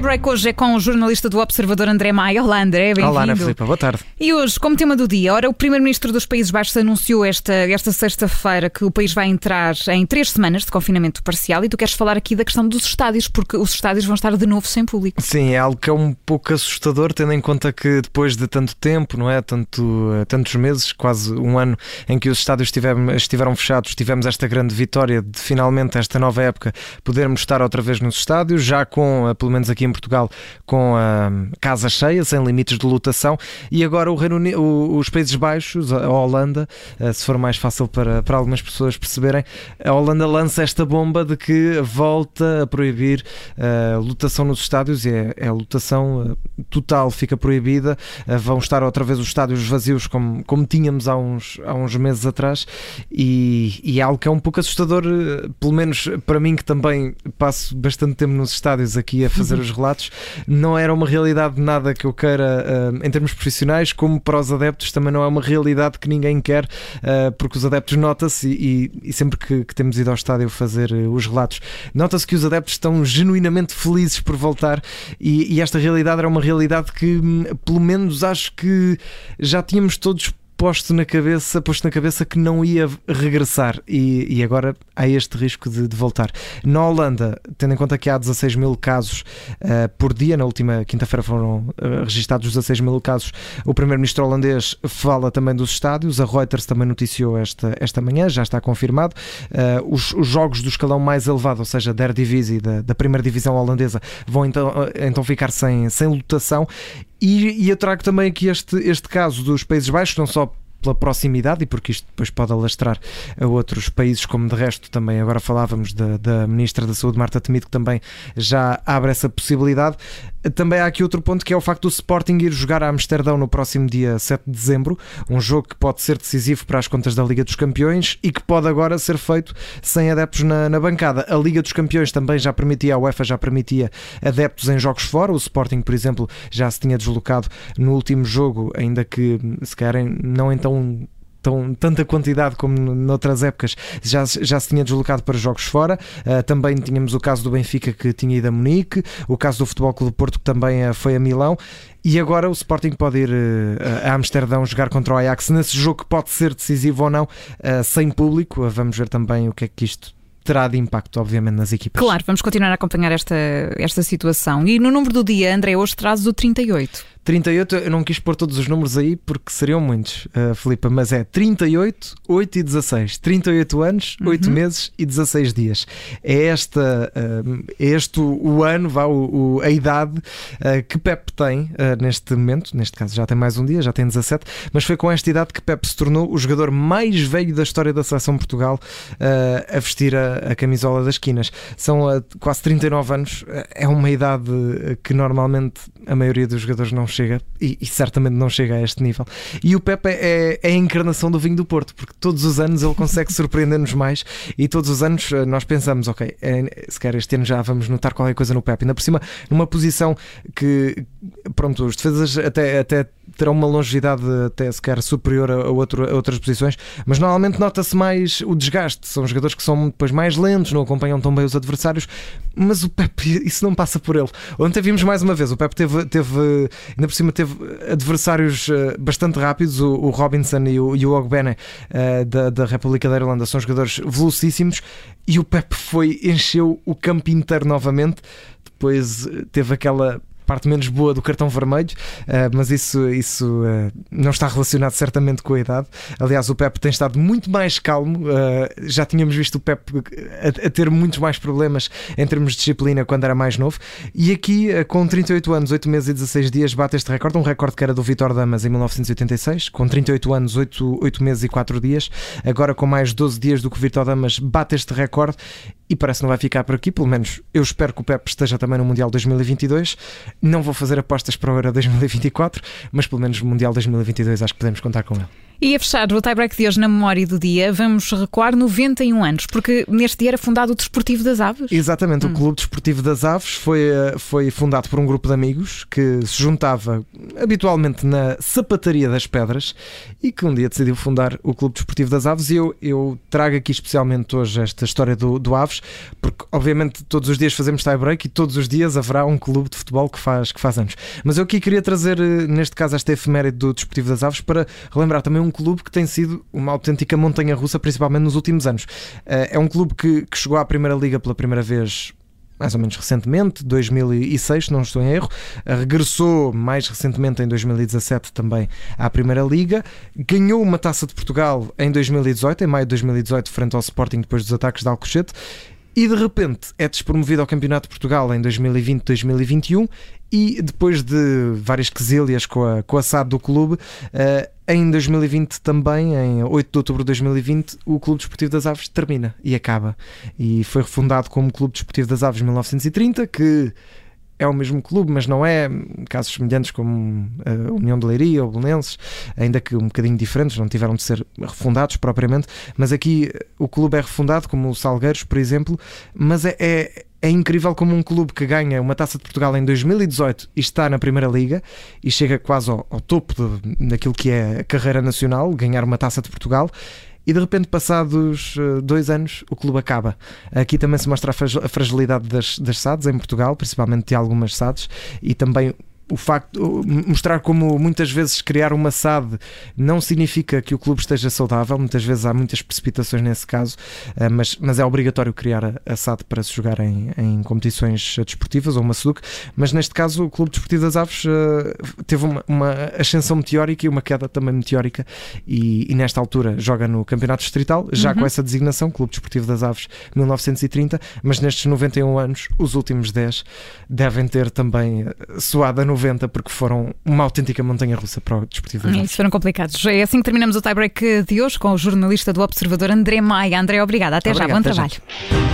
Tiebreak hoje é com o jornalista do Observador André Maia. Olá, André, bem-vindo. Olá, Ana Filipe, boa tarde. E hoje, como tema do dia, ora, o Primeiro-Ministro dos Países Baixos anunciou esta, esta sexta-feira que o país vai entrar em três semanas de confinamento parcial e tu queres falar aqui da questão dos estádios, porque os estádios vão estar de novo sem público. Sim, é algo que é um pouco assustador, tendo em conta que depois de tanto tempo, não é? Tanto, eh, tantos meses, quase um ano, em que os estádios estiveram, estiveram fechados, tivemos esta grande vitória de finalmente, esta nova época, podermos estar outra vez nos estádios, já com, eh, pelo menos aqui em Portugal, com a casa cheia, sem limites de lotação, e agora o Reino Unido, os Países Baixos, a Holanda, eh, se for mais fácil para, para algumas pessoas perceberem, a Holanda lança esta bomba de que volta a proibir a lotação nos estádios e é, é a lotação total, fica proibida, vão estar outra vez os estádios vazios como, como tínhamos há uns, há uns meses atrás. E, e é algo que é um pouco assustador, pelo menos para mim que também passo bastante tempo nos estádios aqui a fazer os relatos, não era uma realidade nada que eu queira uh, em termos profissionais, como para os adeptos também não é uma realidade que ninguém quer, uh, porque os adeptos nota-se e, e, sempre que, que, temos ido ao estádio fazer uh, os relatos, nota-se que os adeptos estão genuinamente felizes por voltar e, e esta realidade era uma realidade que, hum, pelo menos, acho que já tínhamos todos posto na cabeça, posto na cabeça que não ia regressar e, e agora há este risco de, de, voltar. Na Holanda, tendo em conta que há 16 mil casos uh, por dia, na última quinta-feira foram uh, registados 16 mil casos, o primeiro-ministro holandês fala também dos estádios, a Reuters também noticiou esta, esta manhã, já está confirmado. Uh, os, os, jogos do escalão mais elevado, ou seja, da Eredivisie, da, da primeira divisão holandesa, vão então, então ficar sem, sem lotação e, e eu trago também aqui este, este caso dos Países Baixos, não só pela proximidade e porque isto depois pode alastrar a outros países, como de resto também agora falávamos da, da Ministra da Saúde, Marta Temido, que também já abre essa possibilidade. Também há aqui outro ponto que é o facto do Sporting ir jogar a Amsterdão no próximo dia 7 de dezembro, um jogo que pode ser decisivo para as contas da Liga dos Campeões e que pode agora ser feito sem adeptos na, na bancada. A Liga dos Campeões também já permitia, a UEFA já permitia adeptos em jogos fora. O Sporting, por exemplo, já se tinha deslocado no último jogo, ainda que se querem não então tão tão, tanta quantidade como noutras épocas, já, já se tinha deslocado para jogos fora. Uh, também tínhamos o caso do Benfica que tinha ido a Munique, o caso do Futebol Clube do Porto que também uh, foi a Milão. E agora o Sporting pode ir uh, a Amsterdão jogar contra o Ajax nesse jogo que pode ser decisivo ou não, sem público. vamos ver também o que é que isto terá de impacto, obviamente, nas equipas. Claro, vamos continuar a acompanhar esta, esta situação. E no número do dia, André, hoje traz o 38. 38, eu não quis pôr todos os números aí porque seriam muitos, uh, Filipe, mas é 38, 8 e 16. 38 anos, 8 uhum. meses e 16 dias. É, esta, uh, este o, ano, vá, o, o, a idade uh, que Pep tem neste momento. Neste caso já tem mais um dia, já tem 17, mas foi com esta idade que Pep se tornou o jogador mais velho da história da seleção Portugal a vestir a, a, camisola das esquinas. São quase 39 anos, é uma idade que normalmente a maioria dos jogadores não chega e, e, certamente não chega a este nível. E o Pepe é, é, a encarnação do vinho do Porto, porque todos os anos ele consegue surpreender-nos mais e todos os anos eh, nós pensamos, ok, é, se calhar este ano já vamos notar qualquer coisa no Pepe. Ainda por cima, numa posição que, pronto, os defesas até, até terão uma longevidade até sequer superior a, outro, a outras posições, mas normalmente nota-se mais o desgaste. São jogadores que são depois mais lentos, não acompanham tão bem os adversários, mas o Pepe, isso não passa por ele. Ontem vimos mais uma vez, o Pepe teve, teve ainda por cima, teve adversários eh, bastante rápidos, o, o Robinson e o, e o Ogbene uh, da, da República da Irlanda, são jogadores velocíssimos e o Pepe foi, encheu o campo inteiro novamente. Depois eh, teve aquela parte menos boa do cartão vermelho, uh, mas isso, isso uh, não está relacionado certamente com a idade. Aliás, o Pep tem estado muito mais calmo. Uh, já tínhamos visto o Pep a, a, ter muitos mais problemas em termos de disciplina quando era mais novo. E aqui, com 38 anos, 8 meses e 16 dias, bate este recorde. Um recorde que era do Vitor Damas em 1986, com 38 anos, 8, 8 meses e 4 dias. Agora, com mais 12 dias do que o Vitor Damas, bate este recorde e parece que não vai ficar por aqui. Pelo menos eu espero que o Pep esteja também no Mundial 2022. Não vou fazer apostas para o Euro 2024, mas pelo menos no Mundial 2022 acho que podemos contar com ele. E a fechar o tie-break de hoje na memória do dia, vamos recuar 91 anos, porque neste dia era fundado o Desportivo das Aves. Exatamente, hum. o Clube Desportivo das Aves foi, eh, foi fundado por um grupo de amigos que se juntava habitualmente na Sapataria das Pedras e que um dia decidiu fundar o Clube Desportivo das Aves. E eu, eu trago aqui especialmente hoje esta história do, do Aves, porque obviamente todos os dias fazemos tie-break e todos os dias haverá um clube de futebol que faz, que faz anos. Mas eu aqui queria trazer, eh, neste caso, esta efeméride do Desportivo das Aves para relembrar também um um clube que tem sido uma autêntica montanha russa, principalmente nos últimos anos. Eh, é um clube que, que chegou à Primeira Liga pela primeira vez mais ou menos recentemente, 2006, não estou em erro, eh, regressou mais recentemente em 2017 também à Primeira Liga, ganhou uma taça de Portugal em 2018, em maio de 2018, frente ao Sporting depois dos ataques de Alcochete. E de repente é despromovido ao Campeonato de Portugal em 2020-2021 e depois de várias quesilhas com a, com a SAD do clube, uh, em 2020 também, em 8 de outubro de 2020, o Clube Desportivo das Aves termina e acaba. E foi refundado como Clube Desportivo das Aves 1930, que é o mesmo clube, mas não é. Casos semelhantes como a União de Leiria ou Belenenses, ainda que um bocadinho diferentes, não tiveram de ser refundados propriamente, mas aqui o clube é refundado, como o Salgueiros, por exemplo, mas é, é é incrível como um clube que ganha uma taça de Portugal em 2018 e está na Primeira Liga e chega quase ao, ao topo de, daquilo que é a carreira nacional, ganhar uma taça de Portugal, e de repente, passados eh, dois anos, o clube acaba. Aqui também se mostra a fragilidade das, das SADs em Portugal, principalmente de algumas SADs, e também o facto mostrar como muitas vezes criar uma SAD não significa que o clube esteja saudável, muitas vezes há muitas precipitações nesse caso, eh, mas, mas é obrigatório criar a SAD para se jogar em, em competições desportivas ou uma SUC, mas neste caso o Clube Desportivo das Aves eh, teve uma, uma ascensão meteórica e uma queda também meteórica e, e nesta altura joga no Campeonato Distrital, já uhum. com essa designação, Clube Desportivo das Aves 1930, mas nestes 91 anos, os últimos 10 devem ter também eh, soado a 90 porque foram uma autêntica montanha russa para o desportivo. Isso foram complicados. É assim que terminamos o tie-break de hoje com o jornalista do Observador André Maia. André, obrigada. Até Obrigado, já. Bom trabalho. Já.